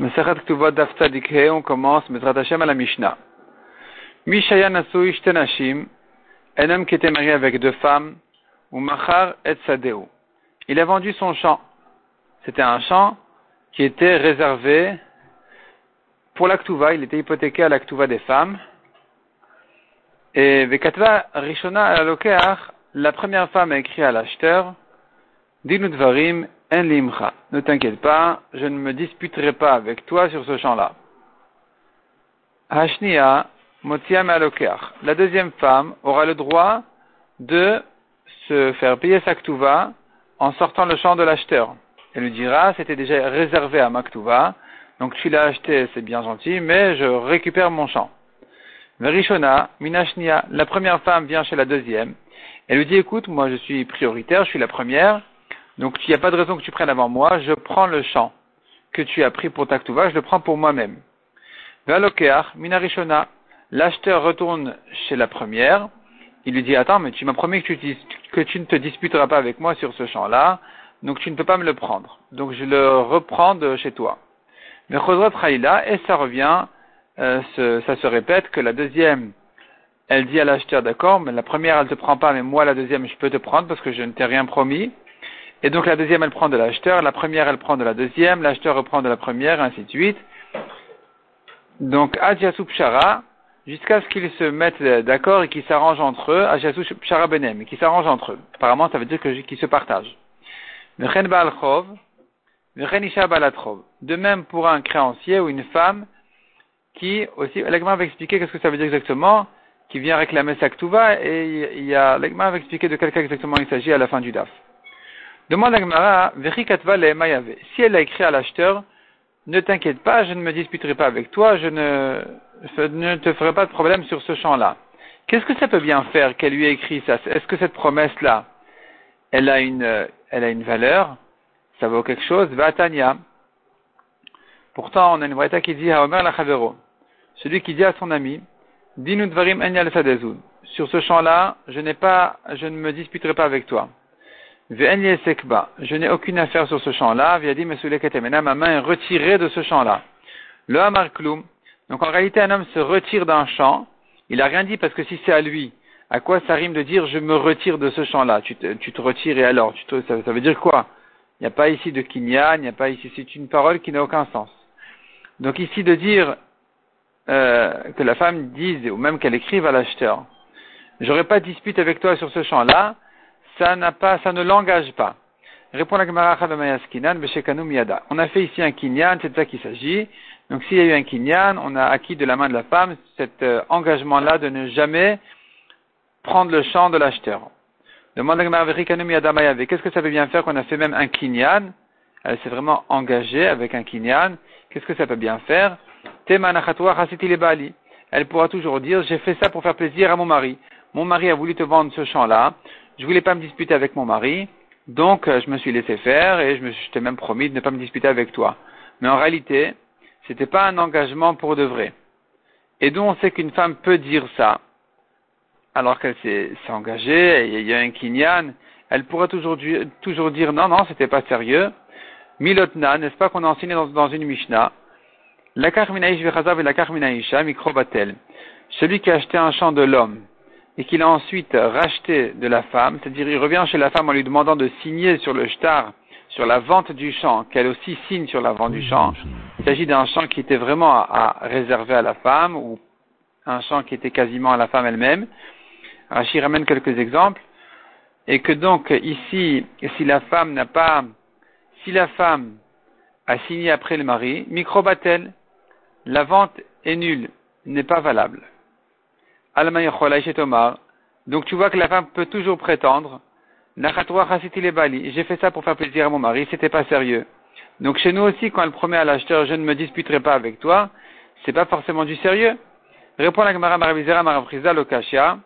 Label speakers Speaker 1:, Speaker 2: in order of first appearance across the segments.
Speaker 1: On commence Mesrat Hashem à la Mishnah. Mishaya Nasui Shtenashim, un homme qui était marié avec deux femmes, ou Machar et Sadeu. Il a vendu son champ. C'était un champ qui était réservé pour l'Aktuva, il était hypothéqué à l'Aktuva des femmes. Et Vekatva Rishona Alokeach, la première femme a écrit à l'acheteur, Dinudvarim en limcha. Ne t'inquiète pas, je ne me disputerai pas avec toi sur ce champ-là. Hashnia Motiam Alokeach. La deuxième femme aura le droit de se faire payer sa ktuva en sortant le champ de l'acheteur. Elle lui dira, c'était déjà réservé à ma ktuva, donc tu l'as acheté, c'est bien gentil, mais je récupère mon champ. Verishona, Minashnia, la première femme vient chez la deuxième. Elle lui dit, écoute, moi je suis prioritaire, je suis la première, donc il n'y a pas de raison que tu prennes avant moi, je prends le champ que tu as pris pour ta je le prends pour moi-même. Velokeach, Minarishona, l'acheteur retourne chez la première, il lui dit, attends, mais tu m'as promis que tu, que tu ne te disputeras pas avec moi sur ce champ-là, donc tu ne peux pas me le prendre. Donc je le reprends de chez toi. Mais et ça revient, euh, ça se répète que la deuxième, elle dit à l'acheteur, d'accord, mais la première, elle te prend pas, mais moi, la deuxième, je peux te prendre parce que je ne t'ai rien promis. Et donc la deuxième, elle prend de l'acheteur, la première, elle prend de la deuxième, l'acheteur reprend de la première, ainsi de suite. Donc, Adjasou Pshara, jusqu'à ce qu'ils se mettent d'accord et qu'ils s'arrangent entre eux, Adjasou Pshara Benem, qu'ils s'arrangent entre eux. Apparemment, ça veut dire qu'ils se partagent. De même pour un créancier ou une femme qui aussi, l'Agma va expliquer qu'est-ce que ça veut dire exactement, qui vient réclamer sa ktuva, et il y a, va expliquer de quel cas exactement il s'agit à la fin du DAF. Demande l'Agmara, si elle a écrit à l'acheteur, ne t'inquiète pas, je ne me disputerai pas avec toi, je ne, te ferai pas de problème sur ce champ-là. Qu'est-ce que ça peut bien faire qu'elle lui ait écrit ça? Est-ce que cette promesse-là, elle a une, elle a une valeur? Ça vaut quelque chose? Vatania. Pourtant, on a une vraie qui dit à Omer la celui qui dit à son ami, Dinu dvarim Sur ce champ-là, je n'ai pas, je ne me disputerai pas avec toi. Je n'ai aucune affaire sur ce champ-là. Ma main est retirée de ce champ-là. Le hamar Donc en réalité, un homme se retire d'un champ. Il a rien dit parce que si c'est à lui, à quoi ça rime de dire je me retire de ce champ-là? Tu te, tu te, retires et alors? Tu ça, veut dire quoi? Il n'y a pas ici de kinyan, il n'y a pas ici. C'est une parole qui n'a aucun sens. Donc ici de dire euh, que la femme dise, ou même qu'elle écrive à l'acheteur, j'aurais pas de dispute avec toi sur ce champ-là, ça n'a pas, ça ne l'engage pas. Répond la Gemara Miyada. On a fait ici un kinyan, c'est de ça qu'il s'agit. Donc s'il y a eu un kinyan, on a acquis de la main de la femme cet euh, engagement-là de ne jamais prendre le champ de l'acheteur. Demande la Gemara Miyada Qu'est-ce que ça veut bien faire qu'on a fait même un kinyan? Elle s'est vraiment engagée avec un kinyan. Qu'est-ce que ça peut bien faire? Elle pourra toujours dire, j'ai fait ça pour faire plaisir à mon mari. Mon mari a voulu te vendre ce champ-là. Je voulais pas me disputer avec mon mari. Donc, euh, je me suis laissé faire et je me t'ai même promis de ne pas me disputer avec toi. Mais en réalité, c'était pas un engagement pour de vrai. Et d'où on sait qu'une femme peut dire ça, alors qu'elle s'est engagée, il y a un kinyan, elle pourra toujours, toujours dire non, non, c'était pas sérieux. Milotna, n'est-ce pas qu'on a enseigné dans, une Mishnah, la et la mikrobatel. Celui qui a acheté un champ de l'homme et qu'il a ensuite racheté de la femme, c'est-à-dire il revient chez la femme en lui demandant de signer sur le shtar, sur la vente du champ, qu'elle aussi signe sur la vente du champ. Il s'agit d'un champ qui était vraiment à, réserver à la femme ou un champ qui était quasiment à la femme elle-même. Rachid ramène quelques exemples. Et que donc ici, si la femme n'a pas, si la femme a signé après le mari, microbatel, la vente est nulle, n'est pas valable. Donc tu vois que la femme peut toujours prétendre, j'ai fait ça pour faire plaisir à mon mari, c'était pas sérieux. Donc chez nous aussi, quand elle promet à l'acheteur, je ne me disputerai pas avec toi, c'est pas forcément du sérieux. Répond la Gemara Maravizera Maravriza Lokashia.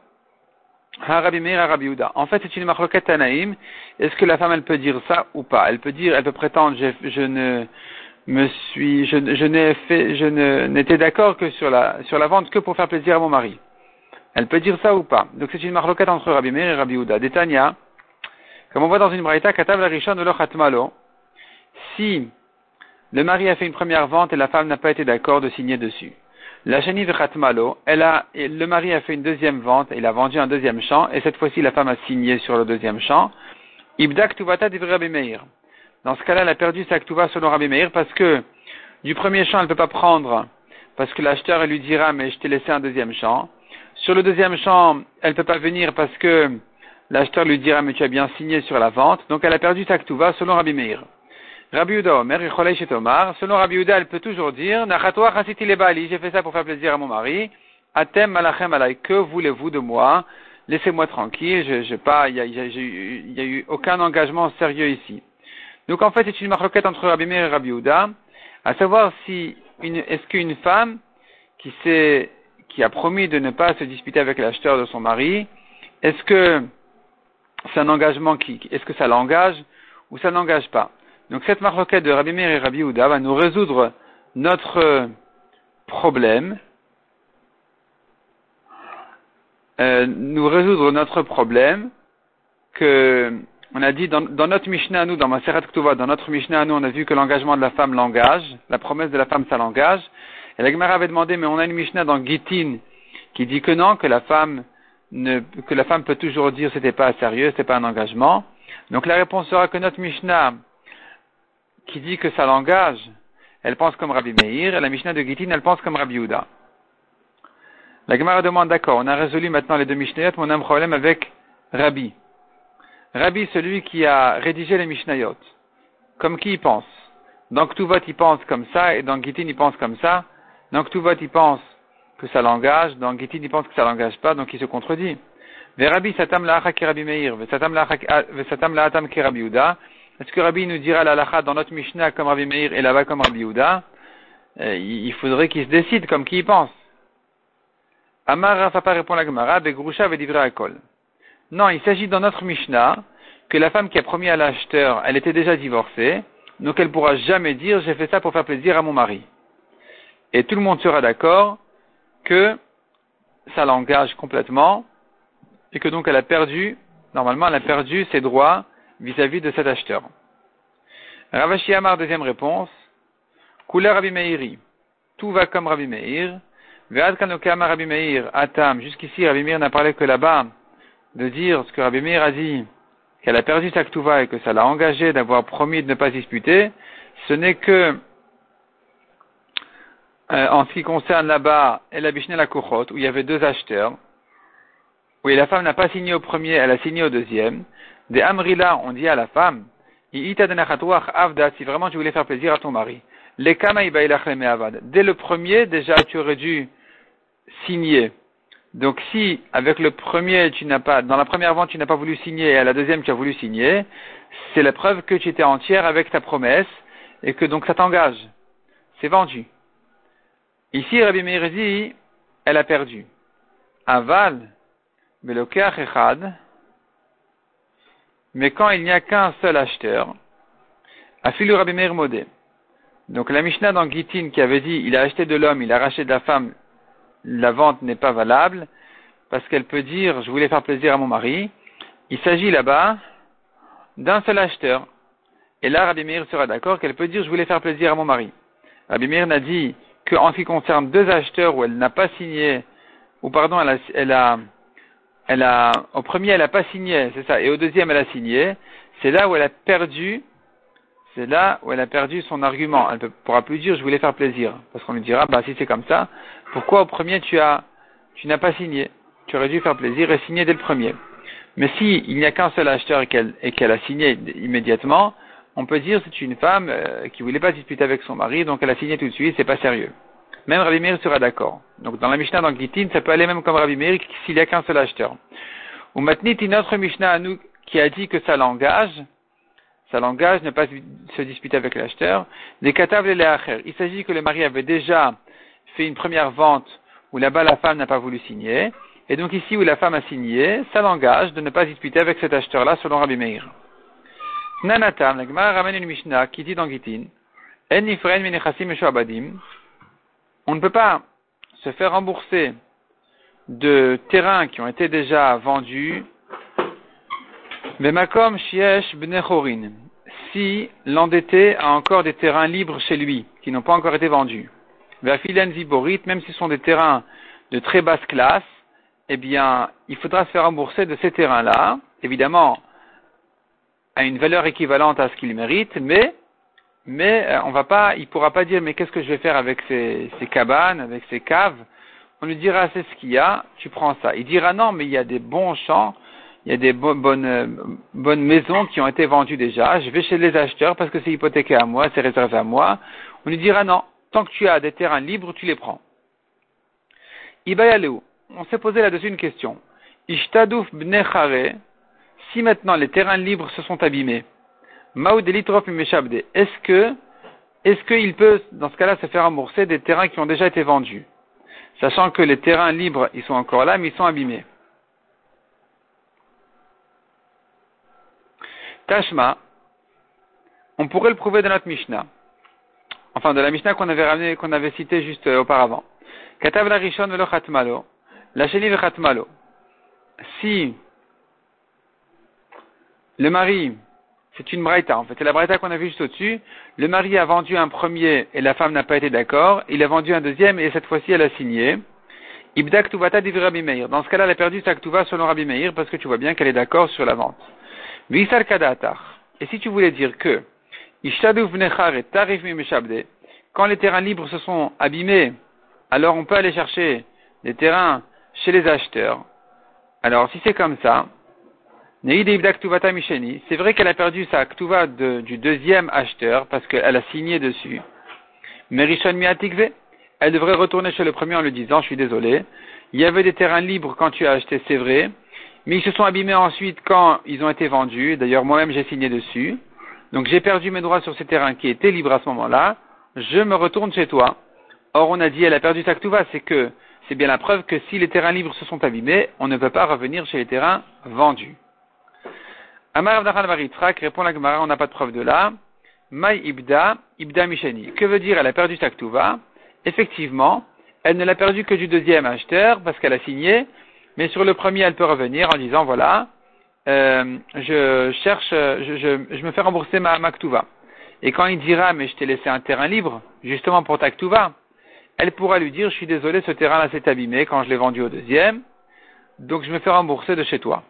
Speaker 1: En fait, c'est une marloquette Tanaïm. Est-ce que la femme, elle peut dire ça ou pas? Elle peut dire, elle peut prétendre, je ne, me suis, je, je n'ai fait, je n'étais d'accord que sur la, sur la vente que pour faire plaisir à mon mari. Elle peut dire ça ou pas. Donc c'est une marloquette entre Rabbi Meir et Rabbi Uda. Détania, comme on voit dans une braïta, Katav la de Si Le mari a fait une première vente et la femme n'a pas été d'accord de signer dessus. La Shani Khatmalo, elle a, le mari a fait une deuxième vente, il a vendu un deuxième champ, et cette fois-ci la femme a signé sur le deuxième champ. Ibdak Tuvata Rabbi Meir. Dans ce cas-là, elle a perdu sa Ktuva selon Rabbi Meir parce que du premier champ, elle ne peut pas prendre parce que l'acheteur, lui dira, mais je t'ai laissé un deuxième champ. Sur le deuxième champ, elle ne peut pas venir parce que l'acheteur lui dira, mais tu as bien signé sur la vente. Donc elle a perdu sa Ktuva selon Rabbi Meir. Rabbi Uda Omer, Tomar, selon Rabbi Uda, elle peut toujours dire, Nachatoa Chasiti j'ai fait ça pour faire plaisir à mon mari. Atem Malachem Alay, que voulez-vous de moi? Laissez-moi tranquille, je, je pas, il y a, y a, eu aucun engagement sérieux ici. Donc en fait, c'est une marquette entre Rabbi Meir et Rabbi Uda, à savoir si est-ce qu'une femme qui s'est, qui a promis de ne pas se disputer avec l'acheteur de son mari, est-ce que c'est un engagement qui, est-ce que ça l'engage ou ça n'engage pas? Donc cette marloquette de Rabbi Meir et Rabbi Houda va nous résoudre notre problème, euh, nous résoudre notre problème que on a dit dans, notre Mishnah à nous, dans Maseret Ktuva, dans notre Mishnah à nous, on a vu que l'engagement de la femme l'engage, la promesse de la femme ça l'engage. Et la Gemara avait demandé, mais on a une Mishnah dans Gitin qui dit que non, que la femme que la femme peut toujours dire c'était pas sérieux, c'était pas un engagement. Donc la réponse sera que notre Mishnah qui dit que ça l'engage, elle pense comme Rabbi Meir, et la Mishnah de Gittin, elle pense comme Rabbi Yehuda. La Gemara demande, d'accord, on a résolu maintenant les deux Mishnayot, mais on a un problème avec Rabbi. Rabbi, celui qui a rédigé les Mishnayot. Comme qui il pense? Dans Ktuvot, il pense comme ça, et dans Gittin, il pense comme ça. Dans Ktuvot, il pense que ça l'engage, dans Gittin, il pense que ça l'engage pas, donc il se contredit. Rabbi satam la'acha ki Rabbi Meir, satam la'atam ki Rabbi Yehuda. Est-ce que Rabbi nous dira la dans notre Mishnah comme Rabbi Meir et là-bas comme Rabbi Yehuda? Euh, Il faudrait qu'il se décide comme qui y pense. Amar Rafapa répond la Gemara, Begrusha vedivra akol. Non, il s'agit dans notre Mishnah que la femme qui a promis à l'acheteur, elle était déjà divorcée, donc elle pourra jamais dire j'ai fait ça pour faire plaisir à mon mari. Et tout le monde sera d'accord que ça l'engage complètement et que donc elle a perdu, normalement elle a perdu ses droits vis-à-vis de cet acheteur. Ravashi Amar, deuxième réponse. Couleur Rabbi Meiri. Tout va comme Rabbi Meir. Ve'ad kanokama Rabbi Meir. Atam. Jusqu'ici, Rabbi Meir n'a parlé que là-bas de dire ce que Rabbi Meir a dit, qu'elle a perdu sa ktuva et que ça l'a engagé d'avoir promis de ne pas disputer. Ce n'est que, euh, en ce qui concerne là-bas, El Abishne la Kuchot, où il y avait deux acheteurs, où la femme n'a pas signé au premier, elle a signé au deuxième. Des Amrila, on dit à la femme, si vraiment tu voulais faire plaisir à ton mari. Dès le premier, déjà, tu aurais dû signer. Donc si, avec le premier, tu n'as pas, dans la première vente, tu n'as pas voulu signer, et à la deuxième, tu as voulu signer, c'est la preuve que tu étais entière avec ta promesse, et que donc ça t'engage. C'est vendu. Ici, Rabbi Meir elle a perdu. Aval, Belokach Echad, mais quand il n'y a qu'un seul acheteur, Afilu Rabbi Meir Modé. Donc la Mishnah dans Gitin qui avait dit il a acheté de l'homme, il a racheté de la femme, la vente n'est pas valable, parce qu'elle peut dire je voulais faire plaisir à mon mari. Il s'agit là-bas d'un seul acheteur. Et là, Rabbi Meir sera d'accord qu'elle peut dire je voulais faire plaisir à mon mari. Rabbi Meir n'a dit qu'en ce qui concerne deux acheteurs où elle n'a pas signé, ou pardon, elle a, elle a elle a, au premier, elle n'a pas signé, c'est ça, et au deuxième, elle a signé, c'est là où elle a perdu, c'est là où elle a perdu son argument. Elle ne pourra plus dire, je voulais faire plaisir. Parce qu'on lui dira, bah, si c'est comme ça, pourquoi au premier, tu as, tu n'as pas signé? Tu aurais dû faire plaisir et signer dès le premier. Mais si il n'y a qu'un seul acheteur et qu'elle, et qu'elle a signé immédiatement, on peut dire c'est une femme euh, qui voulait pas disputer avec son mari, donc elle a signé tout de suite, c'est pas sérieux. Même Rabbi Meir sera d'accord. Donc dans la Mishnah dans ça peut aller même comme Rabbi Meir s'il n'y a qu'un seul acheteur. Ou maintenant, une autre Mishnah à nous qui a dit que ça l'engage, ça l'engage ne pas se disputer avec l'acheteur. Des katav Il s'agit que le mari avait déjà fait une première vente où là-bas la femme n'a pas voulu signer. Et donc ici où la femme a signé, ça l'engage de ne pas disputer avec cet acheteur-là selon Rabbi Meir. La on ne peut pas se faire rembourser de terrains qui ont été déjà vendus. Bemakom Shiesh Bnechorin. si l'endetté a encore des terrains libres chez lui, qui n'ont pas encore été vendus. Verfilen Viborit, même si ce sont des terrains de très basse classe, eh bien, il faudra se faire rembourser de ces terrains-là, évidemment, à une valeur équivalente à ce qu'il mérite, mais, mais euh, on va pas, il pourra pas dire, mais qu'est-ce que je vais faire avec ces, ces cabanes, avec ces caves? On lui dira, c'est ce qu'il y a, tu prends ça. Il dira, non, mais il y a des bons champs, il y a des bonnes, bonnes maisons qui ont été vendues déjà, je vais chez les acheteurs parce que c'est hypothéqué à moi, c'est réservé à moi. On lui dira, non, tant que tu as des terrains libres, tu les prends. Ibayaleu, on s'est posé là-dessus une question. Ishtadouf bnechare, si maintenant les terrains libres se sont abîmés, est-ce que, est-ce qu'il peut, dans ce cas-là, se faire rembourser des terrains qui ont déjà été vendus? Sachant que les terrains libres, ils sont encore là, mais ils sont abîmés? Tashma, on pourrait le prouver de notre Mishnah. Enfin, de la Mishnah qu'on avait ramené, qu'on avait cité juste euh, auparavant. Katav la rishon velo chatmalo, la sheni chatmalo. Si le mari, c'est une braïta, en fait, c'est la braïta qu'on a vue juste au-dessus, le mari a vendu un premier et la femme n'a pas été d'accord, il a vendu un deuxième et cette fois-ci elle a signé. Ibdak tuvata Rabbi Meir. Dans ce cas-là, elle a perdu sa ktuva selon Rabbi Meir parce que tu vois bien qu'elle est d'accord sur la vente. Et si tu voulais dire que quand les terrains libres se sont abîmés, alors on peut aller chercher des terrains chez les acheteurs. Alors si c'est comme ça, c'est vrai qu'elle a perdu sa ktuva du deuxième acheteur parce qu'elle a signé dessus. Mais Rishon elle devrait retourner chez le premier en lui disant, je suis désolé, il y avait des terrains libres quand tu as acheté, c'est vrai, mais ils se sont abîmés ensuite quand ils ont été vendus. D'ailleurs, moi-même, j'ai signé dessus. Donc, j'ai perdu mes droits sur ces terrains qui étaient libres à ce moment-là. Je me retourne chez toi. Or, on a dit, elle a perdu sa ktuva, c'est que c'est bien la preuve que si les terrains libres se sont abîmés, on ne peut pas revenir chez les terrains vendus. Amar répond la Gemara, on n'a pas de preuve de là. Mai Ibda, Ibda Misheni. Que veut dire elle a perdu sa ktuva Effectivement, elle ne l'a perdu que du deuxième acheteur parce qu'elle a signé, mais sur le premier, elle peut revenir en disant, voilà, euh, je cherche, je, me fais rembourser ma, ma Et quand il dira, mais je t'ai laissé un terrain libre, justement pour ta ktuva, elle pourra lui dire, je suis désolé, ce terrain-là s'est abîmé quand je l'ai vendu au deuxième, donc je me fais rembourser de chez toi.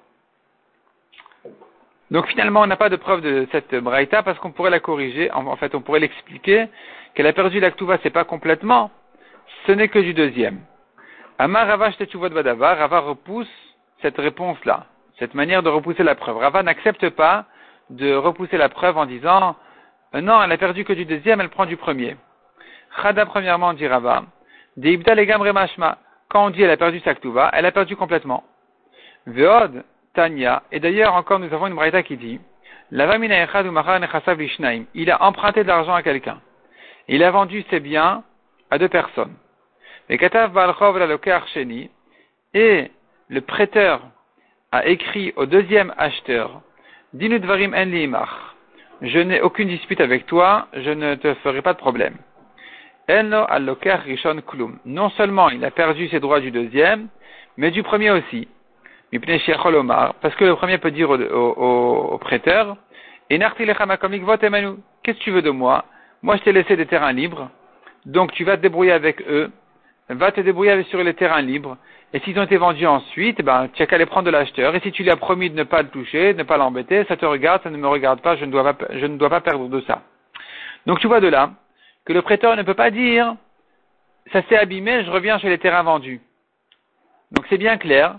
Speaker 1: Donc finalement, on n'a pas de preuve de cette braïta parce qu'on pourrait la corriger, en, fait, on pourrait l'expliquer qu'elle a perdu la c'est pas complètement, ce n'est que du deuxième. Amar Rava Badava, Rava repousse cette réponse-là, cette manière de repousser la preuve. Rava n'accepte pas de repousser la preuve en disant euh, non, elle a perdu que du deuxième, elle prend du premier. Chada, premièrement, dit Rava, Deibda legamre mashma, quand on dit elle a perdu sa elle a perdu complètement. Veod, Et d'ailleurs encore nous avons une braïta qui dit, il a emprunté de l'argent à quelqu'un. Il a vendu ses biens à deux personnes. Et le prêteur a écrit au deuxième acheteur, Dinudvarim en je n'ai aucune dispute avec toi, je ne te ferai pas de problème. Non seulement il a perdu ses droits du deuxième, mais du premier aussi. Parce que le premier peut dire au, prêteur, Qu'est-ce que tu veux de moi? Moi, je t'ai laissé des terrains libres, donc tu vas te débrouiller avec eux va te débrouiller sur les terrains libres. Et s'ils ont été vendus ensuite, ben, tu as qu'à les prendre de l'acheteur. Et si tu lui as promis de ne pas le toucher, de ne pas l'embêter, ça te regarde, ça ne me regarde pas, je ne dois pas, je ne dois pas perdre de ça. Donc tu vois de là que le prêteur ne peut pas dire, ça s'est abîmé, je reviens chez les terrains vendus. Donc c'est bien clair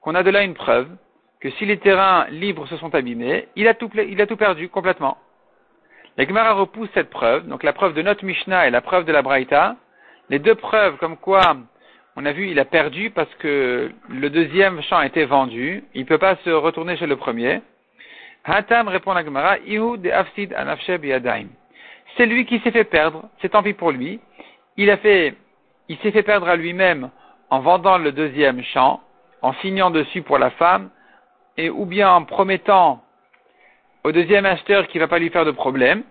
Speaker 1: qu'on a de là une preuve que si les terrains libres se sont abîmés, il a tout, perdu complètement. La Gemara repousse cette preuve, donc la preuve de notre Mishnah et la preuve de la Braïta, les deux preuves comme quoi on a vu il a perdu parce que le deuxième champ a été vendu, il ne peut pas se retourner chez le premier. Hatam répond à Gemara, de Afsid C'est lui qui s'est fait perdre, c'est tant pis pour lui. Il a fait, il s'est fait perdre à lui-même en vendant le deuxième champ, en signant dessus pour la femme, et ou bien en promettant au deuxième acheteur qu'il ne va pas lui faire de problème.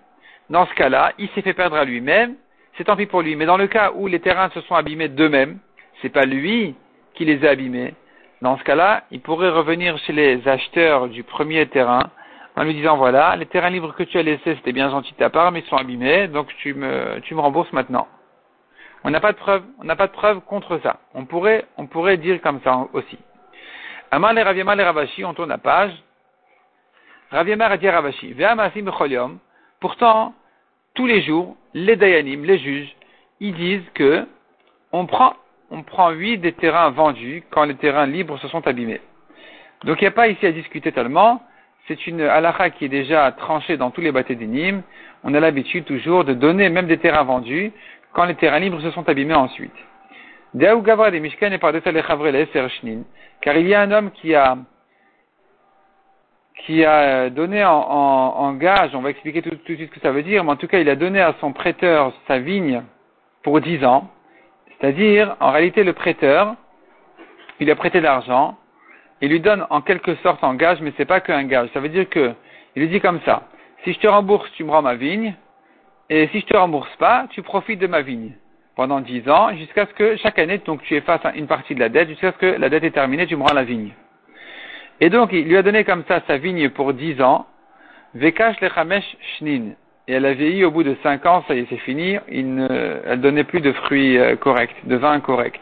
Speaker 1: Dans ce cas-là, il s'est fait perdre à lui-même, c'est tant pis pour lui. Mais dans le cas où les terrains se sont abîmés d'eux-mêmes, c'est pas lui qui les a abîmés. Dans ce cas-là, il pourrait revenir chez les acheteurs du premier terrain en lui disant voilà, les terrains libres que tu as laissés, c'était bien gentil de ta part, mais ils sont abîmés, donc tu me, tu me rembourses maintenant. On n'a pas de preuve, on n'a pas de preuve contre ça. On pourrait, on pourrait dire comme ça aussi. Les Raviamar les Ravashi, on tourne la page. Raviamar a dit Ravashi, Pourtant, tous les jours, les Dayanim, les juges, ils disent que on prend, on prend huit des terrains vendus quand les terrains libres se sont abîmés. Donc il n'y a pas ici à discuter tellement. C'est une halakha qui est déjà tranchée dans tous les bâtés d'Inim. On a l'habitude toujours de donner même des terrains vendus quand les terrains libres se sont abîmés ensuite. Car il y a un homme qui a, qui a donné en, gage, on va expliquer tout, tout, de suite ce que ça veut dire, mais en tout cas il a donné à son prêteur sa vigne pour dix ans. C'est-à-dire, en réalité, le prêteur, il a prêté de l'argent, il lui donne en quelque sorte en gage, mais c'est pas qu'un gage. Ça veut dire que, il lui dit comme ça, si je te rembourse, tu me rends ma vigne, et si je te rembourse pas, tu profites de ma vigne pendant dix ans, jusqu'à ce que chaque année, donc tu effaces une partie de la dette, jusqu'à ce que la dette est terminée, tu me rends la vigne. Et donc, il lui a donné comme ça sa vigne pour dix ans, Vekash lechamesh shnin. Et elle a vieilli au bout de cinq ans, ça y est, c'est fini, il ne, elle donnait plus de fruits euh, corrects, de vin correct.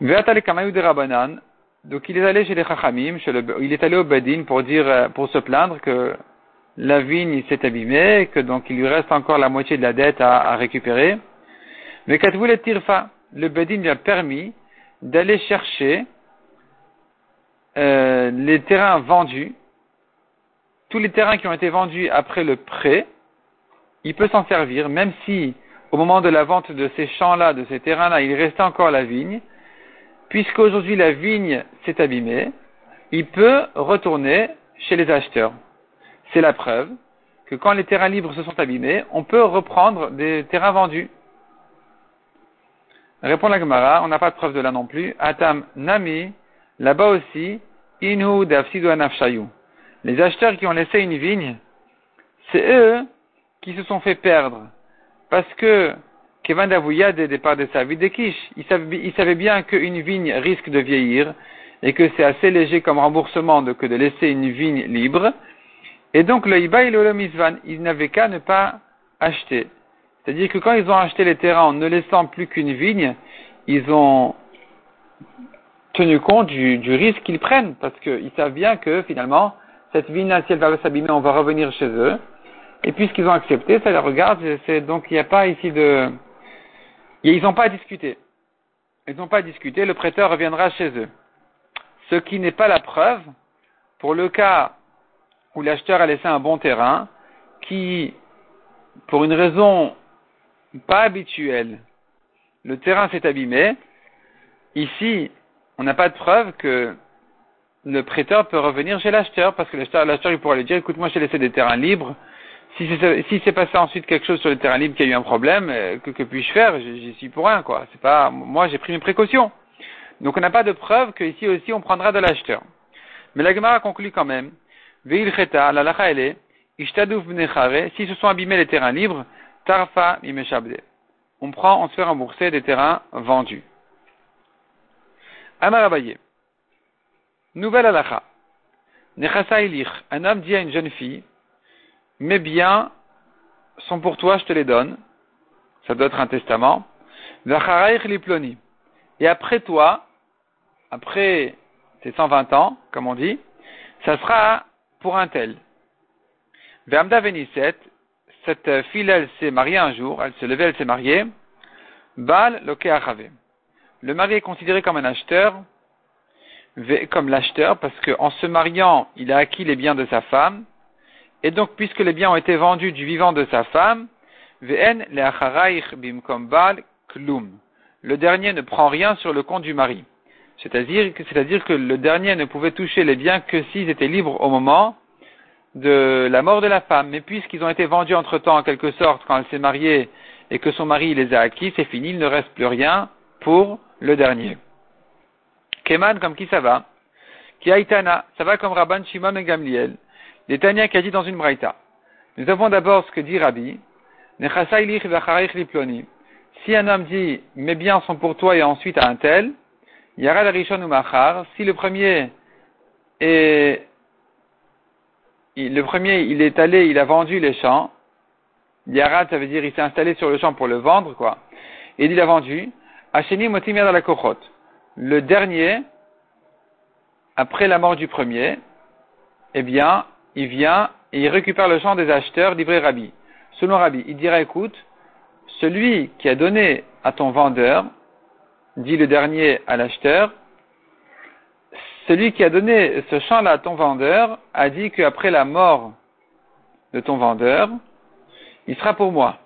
Speaker 1: de Rabanan, donc il est allé chez les Chachamim, il est allé au Badin pour dire, euh, pour se plaindre que la vigne s'est abîmée, que donc il lui reste encore la moitié de la dette à, récupérer. Mais le Tirfa, le Badin lui a permis d'aller chercher euh, les terrains vendus, tous les terrains qui ont été vendus après le prêt, il peut s'en servir, même si au moment de la vente de ces champs-là, de ces terrains-là, il restait encore la vigne, puisqu'aujourd'hui la vigne s'est abîmée, il peut retourner chez les acheteurs. C'est la preuve que quand les terrains libres se sont abîmés, on peut reprendre des terrains vendus. Répond la Gemara, on n'a pas de preuve de là non plus. Atam Nami, là-bas aussi, Dafsidu Anafshayu. Les acheteurs qui ont laissé une vigne, c'est eux qui se sont fait perdre. Parce que Kevin Davouya, des départs de sa vie de Kish, il savait, bien qu'une vigne risque de vieillir et que c'est assez léger comme remboursement que de laisser une vigne libre. Et donc le Iba et le Misvan, ils n'avaient qu'à ne pas acheter. C'est-à-dire que quand ils ont acheté les terrains en ne laissant plus qu'une vigne, ils ont tenu compte du, risque qu'ils prennent, parce qu'ils savent bien que finalement, cette vigne, si elle va s'abîmer, on va revenir chez eux. Et puisqu'ils ont accepté, ça les regarde, c'est, donc il n'y a pas ici de... Ils n'ont pas à discuter. Ils n'ont pas à discuter, le prêteur reviendra chez eux. Ce qui n'est pas la preuve pour le cas où l'acheteur a laissé un bon terrain, qui, pour une raison pas habituelle, le terrain s'est abîmé. Ici, on n'a pas de preuve que le prêteur peut revenir chez l'acheteur, parce que l'acheteur, pourra lui dire, écoute, moi j'ai laissé des terrains libres, si c'est si passé ensuite quelque chose sur le terrain libre qui a eu un problème, euh, que, que puis-je faire? J'y suis pour rien, quoi. C'est pas, moi j'ai pris mes précautions. Donc on n'a pas de preuve qu'ici aussi on prendra de l'acheteur. Mais la Gemara conclut quand même, Veil cheta, la lacha elle est, ishtadouf si se sont abîmés les terrains libres, tarfa mimeshabde. On prend, on se fait rembourser des terrains vendus. Amarabaye. Nouvelle halakha. Nechasa ilich. Un homme dit à une jeune fille, mes biens sont pour toi, je te les donne. Ça doit être un testament. Et après toi, après tes 120 ans, comme on dit, ça sera pour un tel. Vamda Veniset, cette fille, elle s'est mariée un jour, elle s'est levée, elle s'est mariée. Bal Le mari est considéré comme un acheteur, comme l'acheteur, parce qu'en se mariant, il a acquis les biens de sa femme, et donc puisque les biens ont été vendus du vivant de sa femme, le dernier ne prend rien sur le compte du mari. C'est-à-dire, que le dernier ne pouvait toucher les biens que s'ils étaient libres au moment de la mort de la femme. Mais puisqu'ils ont été vendus entre-temps, en quelque sorte, quand elle s'est mariée et que son mari les a acquis, c'est fini, il ne reste plus rien pour le dernier. Keman, comme qui ça va? Qui ça va comme Rabban Shimon et Gamliel. Des Tania qui a dit dans une braïta. Nous avons d'abord ce que dit Rabbi. Si un homme dit mes biens sont pour toi et ensuite à un tel, Yara Rishon ou Machar, si le premier est le premier, il est allé, il a vendu les champs. Yarad, ça veut dire il s'est installé sur le champ pour le vendre, quoi. Et il a vendu. Hacheni Motimia dans la Kochot. Le dernier, après la mort du premier, eh bien, il vient et il récupère le champ des acheteurs livré Rabbi. Selon Rabbi, il dira, écoute, celui qui a donné à ton vendeur, dit le dernier à l'acheteur, celui qui a donné ce champ-là à ton vendeur a dit qu'après la mort de ton vendeur, il sera pour moi,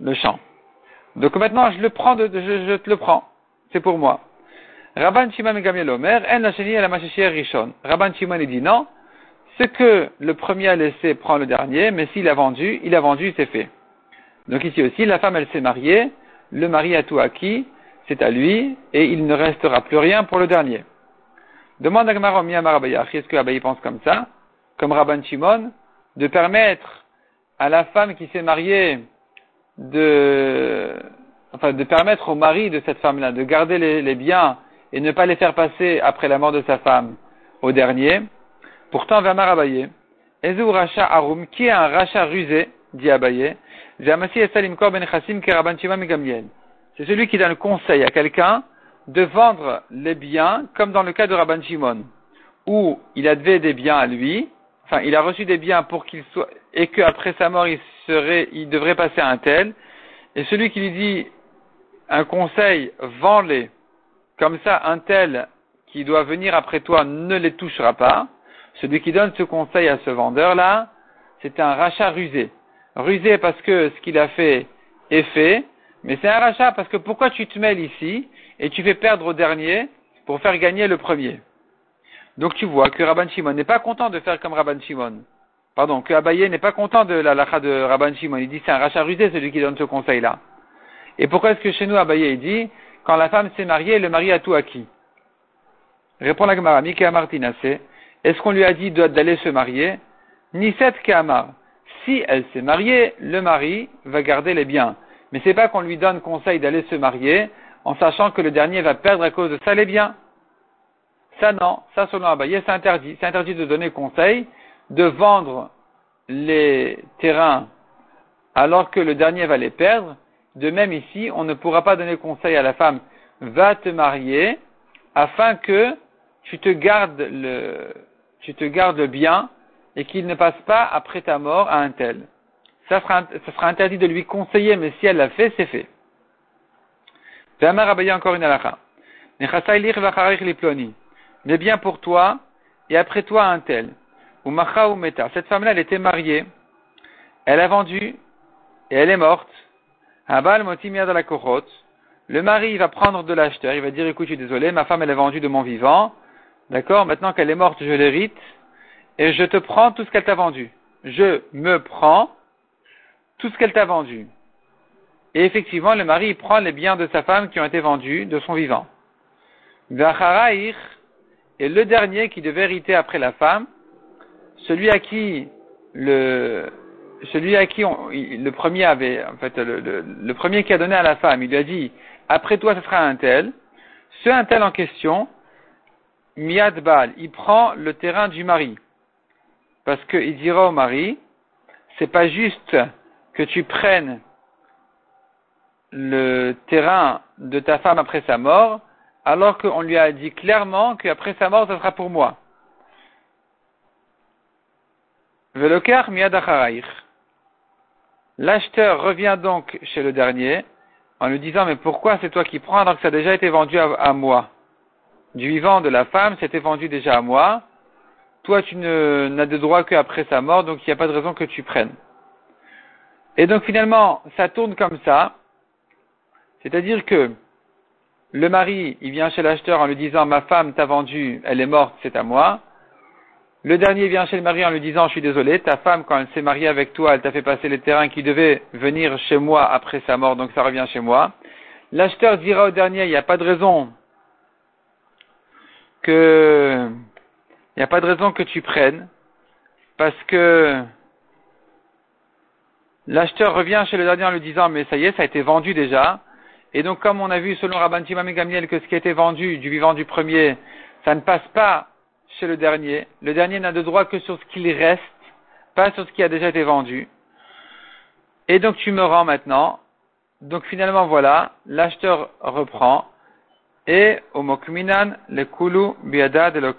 Speaker 1: le champ. Donc maintenant, je le prends, je, te le prends. C'est pour moi. Rabban Shimon Gamliel Omer, en la la Rishon. Rabban Shimon dit non, ce que le premier a laissé prend le dernier, mais s'il a vendu, il a vendu, c'est fait. Donc ici aussi, la femme, elle s'est mariée, le mari a tout acquis, c'est à lui, et il ne restera plus rien pour le dernier. Demande à Gmar est-ce que Abaye pense comme ça, comme Rabban Shimon, de permettre à la femme qui s'est mariée de, enfin, de permettre au mari de cette femme-là de garder les, biens et ne pas les faire passer après la mort de sa femme au dernier? Pourtant, Vamar Abaye, Ezu Racha Arum, qui est un rachat rusé, dit Abaye, ben c'est celui qui donne le conseil à quelqu'un de vendre les biens, comme dans le cas de Rabban Shimon, où il avait des biens à lui, enfin, il a reçu des biens pour qu'il soit, et qu'après sa mort, il serait, il devrait passer à un tel, et celui qui lui dit un conseil, vends-les, comme ça, un tel qui doit venir après toi ne les touchera pas, celui qui donne ce conseil à ce vendeur-là, c'est un rachat rusé. Rusé parce que ce qu'il a fait est fait, mais c'est un rachat parce que pourquoi tu te mêles ici et tu fais perdre au dernier pour faire gagner le premier. Donc tu vois que Rabban Shimon n'est pas content de faire comme Rabban Shimon. Pardon, que Abaye n'est pas content de la lacha de Rabban Shimon. Il dit c'est un rachat rusé celui qui donne ce conseil-là. Et pourquoi est-ce que chez nous Abaye dit quand la femme s'est mariée, le mari a tout acquis Répond la Gemara, Mika Martinase, est-ce qu'on lui a dit d'aller se marier Ni cette. Si elle s'est mariée, le mari va garder les biens. Mais c'est pas qu'on lui donne conseil d'aller se marier en sachant que le dernier va perdre à cause de ça les biens. Ça non, ça selon Abaye, c'est interdit. C'est interdit de donner conseil, de vendre les terrains alors que le dernier va les perdre. De même ici, on ne pourra pas donner conseil à la femme, va te marier afin que tu te gardes le, tu te gardes bien et qu'il ne passe pas après ta mort à un tel. Ça sera, interdit de lui conseiller, mais si elle l'a fait, c'est fait. Vamar Abaye encore une halakha. Mais bien pour toi, et après toi un tel. Ou macha ou meta. Cette femme-là, elle était mariée, elle a vendu, et elle est morte. Abal motimia la kohot. Le mari va prendre de l'acheteur, il va dire écoute, je suis désolé, ma femme elle est vendue de mon vivant. D'accord, maintenant qu'elle est morte, je l'hérite, et je te prends tout ce qu'elle t'a vendu. Je me prends tout ce qu'elle t'a vendu. Et effectivement, le mari prend les biens de sa femme qui ont été vendus de son vivant. Et le dernier qui devait hériter après la femme, celui à qui le, celui à qui le premier avait, en fait, le, premier qui a donné à la femme, il lui a dit, après toi, ce sera un tel. Ce un tel en question, Miadbal, il prend le terrain du mari. Parce qu'il dira au mari, c'est pas juste que tu prennes le terrain de ta femme après sa mort, alors qu'on lui a dit clairement qu'après sa mort, ce sera pour moi. L'acheteur revient donc chez le dernier en lui disant mais pourquoi c'est toi qui prends alors que ça a déjà été vendu à, moi? Du vivant de la femme, c'était vendu déjà à moi. Toi, tu n'as de droit qu'après sa mort, donc il n'y a pas de raison que tu prennes. Et donc finalement, ça tourne comme ça. C'est-à-dire que le mari, il vient chez l'acheteur en lui disant ma femme t'a vendu, elle est morte, c'est à moi. Le dernier vient chez le mari en lui disant je suis désolé, ta femme quand elle s'est mariée avec toi, elle t'a fait passer les terrains qui devaient venir chez moi après sa mort, donc ça revient chez moi. L'acheteur dira au dernier il n'y a pas de raison que il n'y a pas de raison que tu prennes parce que l'acheteur revient chez le dernier en lui disant mais ça y est, ça a été vendu déjà. Et donc, comme on a vu selon Rabban Timam Gamliel que ce qui a été vendu du vivant du premier, ça ne passe pas chez le dernier. Le dernier n'a de droit que sur ce qu'il reste, pas sur ce qui a déjà été vendu. Et donc tu me rends maintenant. Donc finalement voilà, l'acheteur reprend. Et au mokminan le kulu biada de.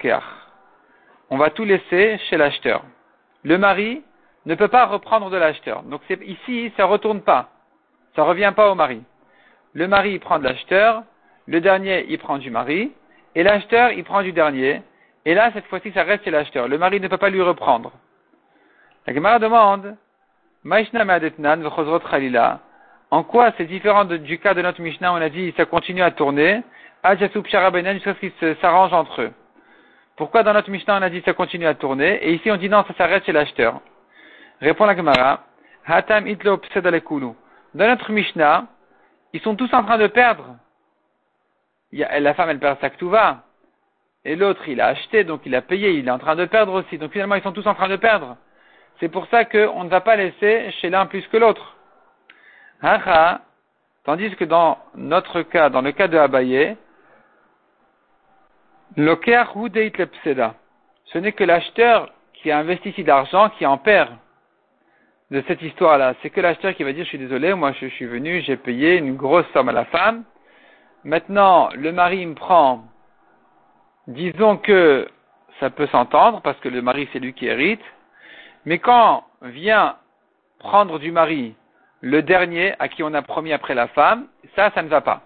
Speaker 1: On va tout laisser chez l'acheteur. Le mari ne peut pas reprendre de l'acheteur. Donc ici, ça retourne pas. Ça revient pas au mari. Le mari, il prend de l'acheteur. Le dernier, il prend du mari. Et l'acheteur, il prend du dernier. Et là, cette fois-ci, ça reste chez l'acheteur. Le mari ne peut pas lui reprendre. La Gemara demande, en quoi c'est différent du cas de notre Mishnah, on a dit, ça continue à tourner, jusqu'à ce qu'ils s'arrangent entre eux. Pourquoi dans notre Mishnah, on a dit, ça continue à tourner, et ici, on dit, non, ça s'arrête chez l'acheteur. Répond la Gemara, Hatam itlo Dans notre Mishnah, ils sont tous en train de perdre. La femme, elle perd sa ktuva. Et l'autre, il a acheté, donc il a payé, il est en train de perdre aussi. Donc finalement, ils sont tous en train de perdre. C'est pour ça qu'on ne va pas laisser chez l'un plus que l'autre. Tandis que dans notre cas, dans le cas de Abaye, ce n'est que l'acheteur qui a investi ici d'argent qui en perd de cette histoire-là. C'est que l'acheteur qui va dire, je suis désolé, moi je suis venu, j'ai payé une grosse somme à la femme. Maintenant, le mari me prend, disons que ça peut s'entendre, parce que le mari c'est lui qui hérite, mais quand vient prendre du mari le dernier à qui on a promis après la femme, ça, ça ne va pas.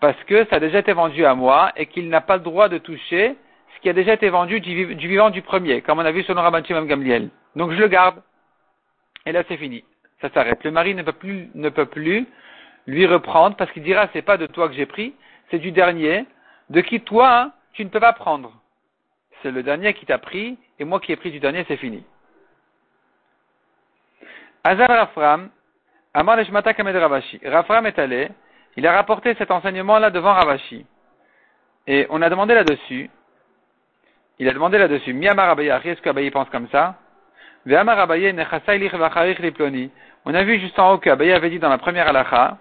Speaker 1: Parce que ça a déjà été vendu à moi et qu'il n'a pas le droit de toucher ce qui a déjà été vendu du, vivant du premier, comme on a vu sur le Rabban Gamliel. Donc je le garde. Et là, c'est fini. Ça s'arrête. Le mari ne peut plus, lui reprendre parce qu'il dira c'est pas de toi que j'ai pris, c'est du dernier, de qui toi, tu ne peux pas prendre. C'est le dernier qui t'a pris et moi qui ai pris du dernier, c'est fini. Azar Rafram, Amar Kamed Ravashi. Est allé, il a rapporté cet enseignement-là devant Ravashi. Et on a demandé là-dessus, il a demandé là-dessus, Miyamar Abaye, est-ce qu'Abaye pense comme ça? On a vu juste en haut qu'Abaye avait dit dans la première halakha,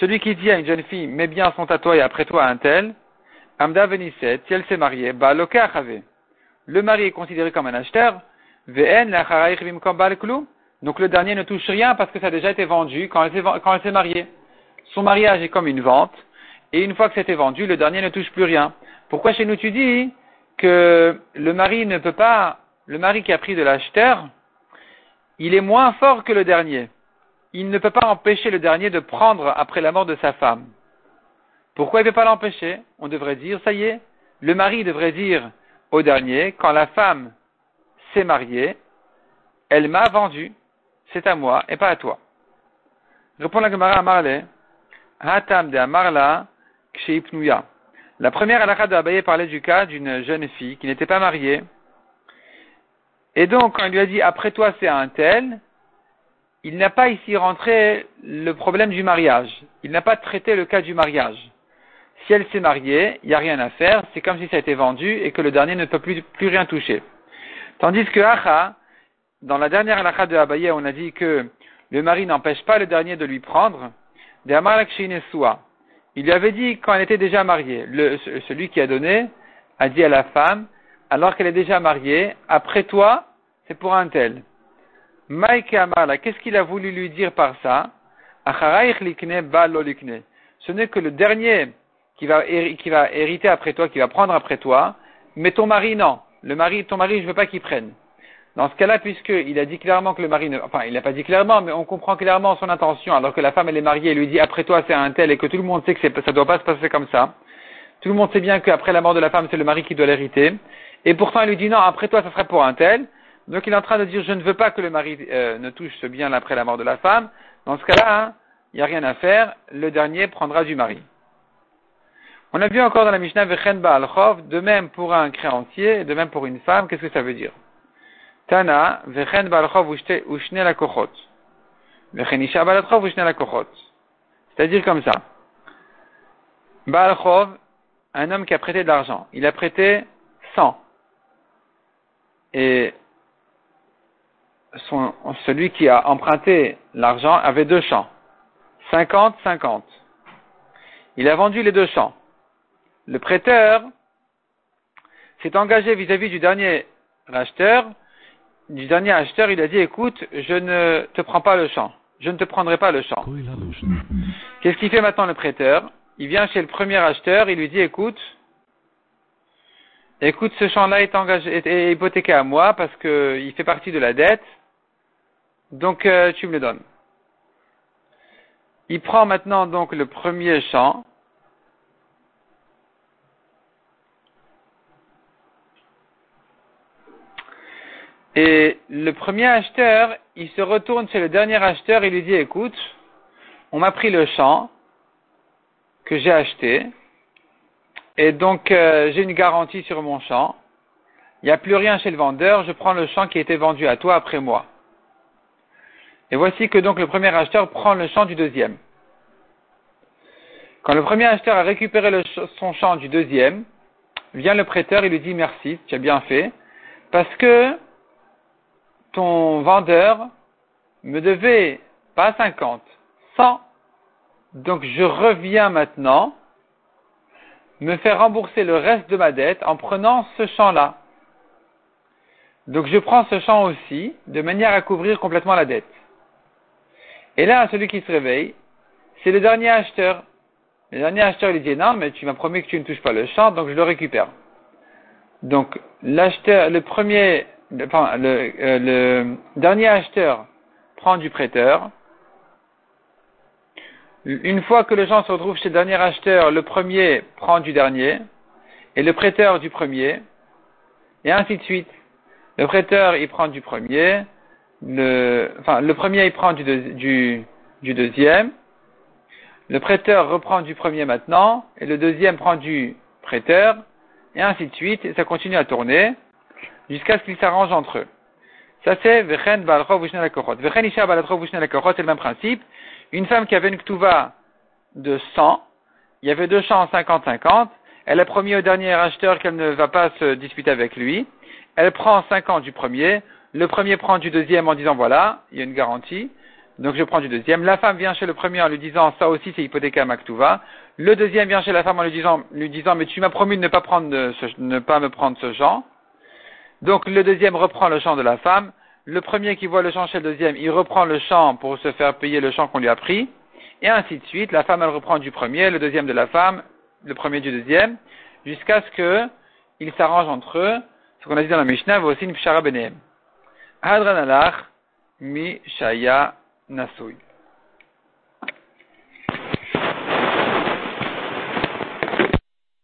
Speaker 1: celui qui dit à une jeune fille, mets bien son tatouage et après toi un tel, Amda Venisset, si elle s'est mariée, bah Le mari est considéré comme un acheteur, donc le dernier ne touche rien parce que ça a déjà été vendu quand elle s'est mariée. Son mariage est comme une vente, et une fois que c'était vendu, le dernier ne touche plus rien. Pourquoi chez nous tu dis que le mari ne peut pas, le mari qui a pris de l'acheteur, il est moins fort que le dernier. Il ne peut pas empêcher le dernier de prendre après la mort de sa femme. Pourquoi il ne peut pas l'empêcher? On devrait dire, ça y est, le mari devrait dire au dernier, quand la femme s'est mariée, elle m'a vendu c'est à moi et pas à toi. Répond la Gemara Amarle, Hatam de Amarla. La première de Abaye parlait du cas d'une jeune fille qui n'était pas mariée. Et donc, quand il lui a dit après toi c'est un tel, il n'a pas ici rentré le problème du mariage. Il n'a pas traité le cas du mariage. Si elle s'est mariée, il n'y a rien à faire, c'est comme si ça a été vendu et que le dernier ne peut plus, rien toucher. Tandis que Acha, dans la dernière halakha de Abaye, on a dit que le mari n'empêche pas le dernier de lui prendre. Il lui avait dit quand elle était déjà mariée, celui qui a donné a dit à la femme, alors qu'elle est déjà mariée, après toi, c'est pour un tel. Maïke Amala, qu'est-ce qu'il a voulu lui dire par ça? Ce n'est que le dernier qui va, hériter après toi, qui va prendre après toi, mais ton mari non. Le mari, ton mari, je veux pas qu'il prenne. Dans ce cas-là, puisqu'il a dit clairement que le mari ne, enfin, il n'a pas dit clairement, mais on comprend clairement son intention, alors que la femme, elle est mariée, et lui dit, après toi, c'est un tel, et que tout le monde sait que ça ne doit pas se passer comme ça. Tout le monde sait bien qu'après la mort de la femme, c'est le mari qui doit l'hériter. Et pourtant, il lui dit, non, après toi, ça serait pour un tel. Donc, il est en train de dire, je ne veux pas que le mari euh, ne touche ce bien après la mort de la femme. Dans ce cas-là, hein, il n'y a rien à faire. Le dernier prendra du mari. On a vu encore dans la Mishnah, de même pour un créancier, de même pour une femme, qu'est-ce que ça veut dire? Tana, vechen balchov ushne la kochot. Vechen isha balchov ushne la kochot. C'est-à-dire comme ça. Balchov, un homme qui a prêté de l'argent. Il a prêté 100. Et son, celui qui a emprunté l'argent avait deux champs. 50, 50. Il a vendu les deux champs. Le prêteur s'est engagé vis-à-vis du dernier racheteur, du dernier acheteur, il a dit, écoute, je ne te prends pas le champ. Je ne te prendrai pas le champ? Qu'est-ce qu'il fait maintenant le prêteur? Il vient chez le premier acheteur, il lui dit, écoute, écoute, ce champ-là est hypothéqué à moi parce qu'il fait partie de la dette, donc euh, tu me le donnes. Il prend maintenant donc le premier champ, Et le premier acheteur, il se retourne chez le dernier acheteur et lui dit, écoute, on m'a pris le champ que j'ai acheté, et donc euh, j'ai une garantie sur mon champ. Il n'y a plus rien chez le vendeur, je prends le champ qui a été vendu à toi après moi. Et voici que donc le premier acheteur prend le champ du deuxième. Quand le premier acheteur a récupéré son champ du deuxième, vient le prêteur et lui dit merci, tu as bien fait, parce que ton vendeur me devait pas 50, 100. Donc je reviens maintenant me faire rembourser le reste de ma dette en prenant ce champ-là. Donc je prends ce champ aussi de manière à couvrir complètement la dette. Et là, celui qui se réveille, c'est le dernier acheteur. Le dernier acheteur lui dit non, mais tu m'as promis que tu ne touches pas le champ, donc je le récupère. Donc l'acheteur, le premier le, euh, le dernier acheteur prend du prêteur. Une fois que le gens se retrouve chez le dernier acheteur, le premier prend du dernier, et le prêteur du premier, et ainsi de suite. Le prêteur, il prend du premier, le, enfin, le premier, il prend du, deuxième, le prêteur reprend du premier maintenant, et le deuxième prend du prêteur, et ainsi de suite, et ça continue à tourner jusqu'à ce qu'ils s'arrangent entre eux. Ça c'est Vechen Balchov la Vechen Isha Balatrov la c'est le même principe. Une femme qui avait une ktuva de 100, il y avait deux champs 50-50, elle a promis au dernier acheteur qu'elle ne va pas se disputer avec lui, elle prend 50 du premier, le premier prend du deuxième en disant voilà, il y a une garantie, donc je prends du deuxième. La femme vient chez le premier en lui disant ça aussi c'est hypothéqué à Maktuva. Le deuxième vient chez la femme en lui disant, lui disant mais tu m'as promis de ne pas prendre ne pas me prendre ce genre. Donc le deuxième reprend le champ de la femme. Le premier qui voit le champ chez le deuxième, il reprend le champ pour se faire payer le champ qu'on lui a pris. Et ainsi de suite. La femme, elle reprend du premier, le deuxième de la femme, le premier du deuxième, jusqu'à ce qu'ils s'arrangent entre eux. Ce qu'on a dit dans la Mishnah, aussi une pshara alach mi shaya.